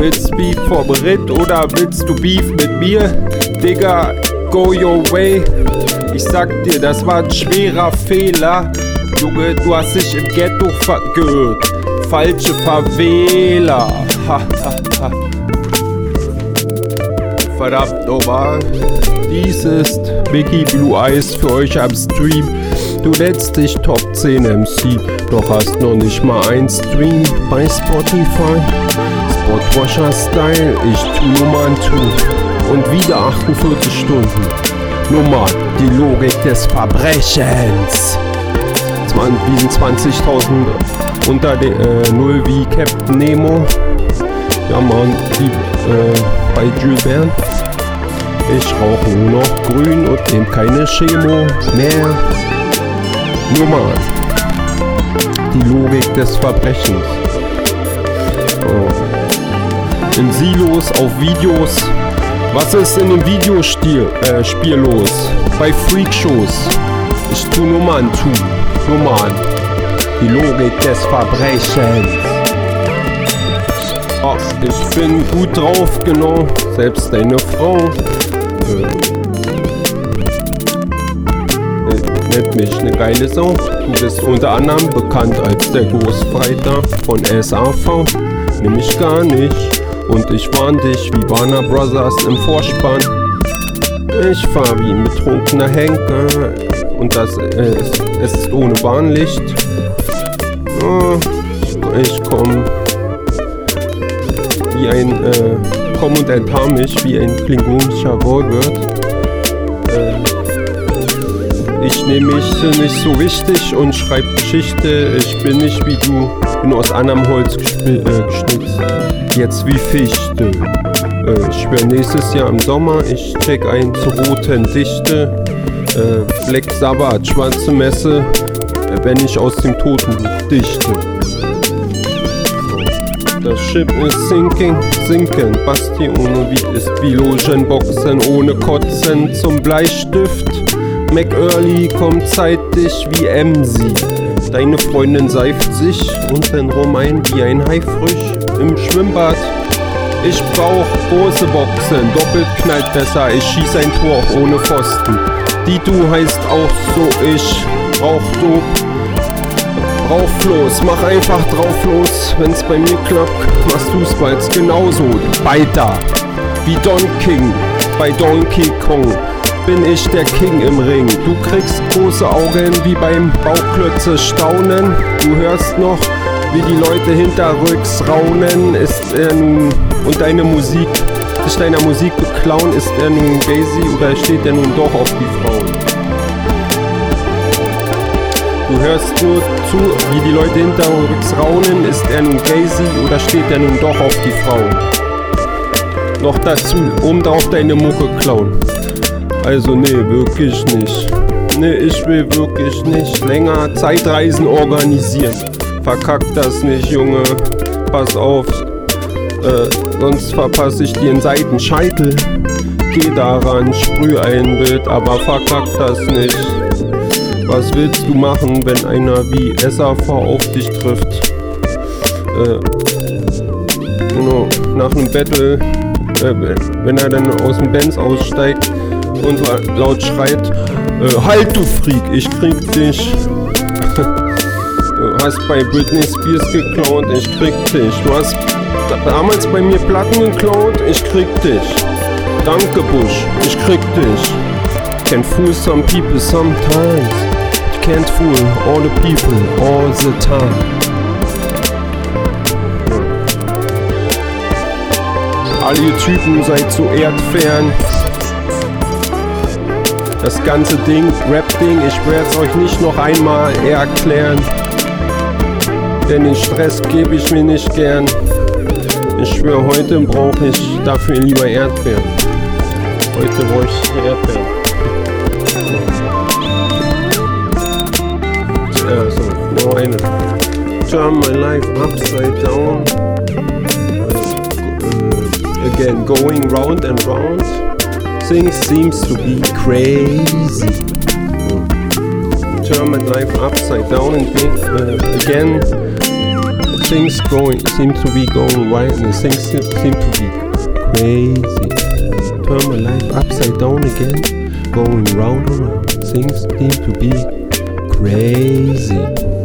Willst Beef vom Ritt oder willst du Beef mit mir? Digga, go your way. Ich sag dir, das war ein schwerer Fehler. Junge, du hast dich im Ghetto verirrt. Falsche Favela. Verdammt nochmal. Dies ist Mickey Blue Eyes für euch am Stream. Du nennst dich Top 10 MC, doch hast noch nicht mal ein Stream bei Spotify. Spotwasher Style, ich tu Nummern tu. Und wieder 48 Stunden. Nummer, die Logik des Verbrechens. Zwan- Wir sind 20.000 unter der äh, Null wie Captain Nemo. Ja, man, wie äh, bei Jules Verne. Ich rauche nur noch grün und nehm keine Chemo mehr. Nummer. Die Logik des Verbrechens. In Silos, auf Videos. Was ist in dem Videospiel äh, Spiel los? Bei Freakshows. Ich tu Nummern tu. Nummern. Die Logik des Verbrechens. Ach, ich bin gut drauf, genau. Selbst deine Frau. Äh, nennt mich eine geile Sau. Du bist unter anderem bekannt als der Ghostfighter von SAV. Nämlich gar nicht. Und ich warn dich wie Warner Brothers im Vorspann. Ich fahr wie ein betrunkener Henker. Und das äh, ist, es ist ohne Warnlicht. Oh, ich komm wie ein äh, komm und enttarn mich wie ein klingonischer Wohlwirt. Äh, ich nehme mich nicht so wichtig und schreib Geschichte. Ich bin nicht wie du, bin aus anderem Holz äh. Jetzt wie Fichte. Äh, ich schwör nächstes Jahr im Sommer, ich check ein zur roten Dichte. Äh, Black Sabbath, schwarze Messe, äh, wenn ich aus dem Totenbuch dichte. Das Schiff ist sinking, sinken. Basti ohne Beat ist wie Logenboxen ohne Kotzen zum Bleistift. McEarly kommt zeitig wie Emsi. Deine Freundin seift sich dann rum ein wie ein Haifrisch im Schwimmbad. Ich brauch große Boxen, doppelt knallt besser. Ich schieß ein Tor ohne Pfosten. Die du heißt auch so, ich brauch du Drauf los, mach einfach drauf los. Wenn's bei mir klappt, machst du's bald genauso. Weiter. Wie Don King bei Donkey Kong. Bin ich der King im Ring. Du kriegst große Augen wie beim Bauklötze staunen. Du hörst noch, wie die Leute hinterrücks raunen. Ist er nun und deine Musik, sich deiner Musik beklauen, ist er nun Daisy oder steht er nun doch auf die Frauen? Du hörst nur zu, wie die Leute hinter uns raunen. Ist er nun Gazy oder steht er nun doch auf die Frauen? Noch dazu, um drauf deine Mucke klauen. Also nee, wirklich nicht. Nee, ich will wirklich nicht länger Zeitreisen organisieren. Verkack das nicht, Junge. Pass auf. Äh, sonst verpasse ich dir einen Seitenscheitel. Geh daran, sprüh ein Bild, aber verkack das nicht. Was willst du machen, wenn einer wie SAV auf dich trifft? Äh, genau, nach einem Battle, äh, wenn er dann aus dem Benz aussteigt und laut schreit, äh, halt du Freak, ich krieg dich. Du hast bei Britney Spears geklaut, ich krieg dich. Du hast damals bei mir Platten geklaut, ich krieg dich. Danke Bush, ich krieg dich. Can fool some people sometimes. Can't fool all the people all the time. Alle ihr Typen seid so erdfern. Das ganze Ding, Rap-Ding, ich werde es euch nicht noch einmal erklären. Denn den Stress gebe ich mir nicht gern. Ich schwöre, heute brauche ich dafür lieber Erdbeeren. Heute brauche ich Erdbeeren. Ja, so, noch eine. Turn my life upside down. Uh, again, going round and round. Things seems to be crazy. Turn my life upside down and uh, again things going seem to be going right and things seem to be crazy. Turn my life upside down again, going round and round. Things seem to be crazy.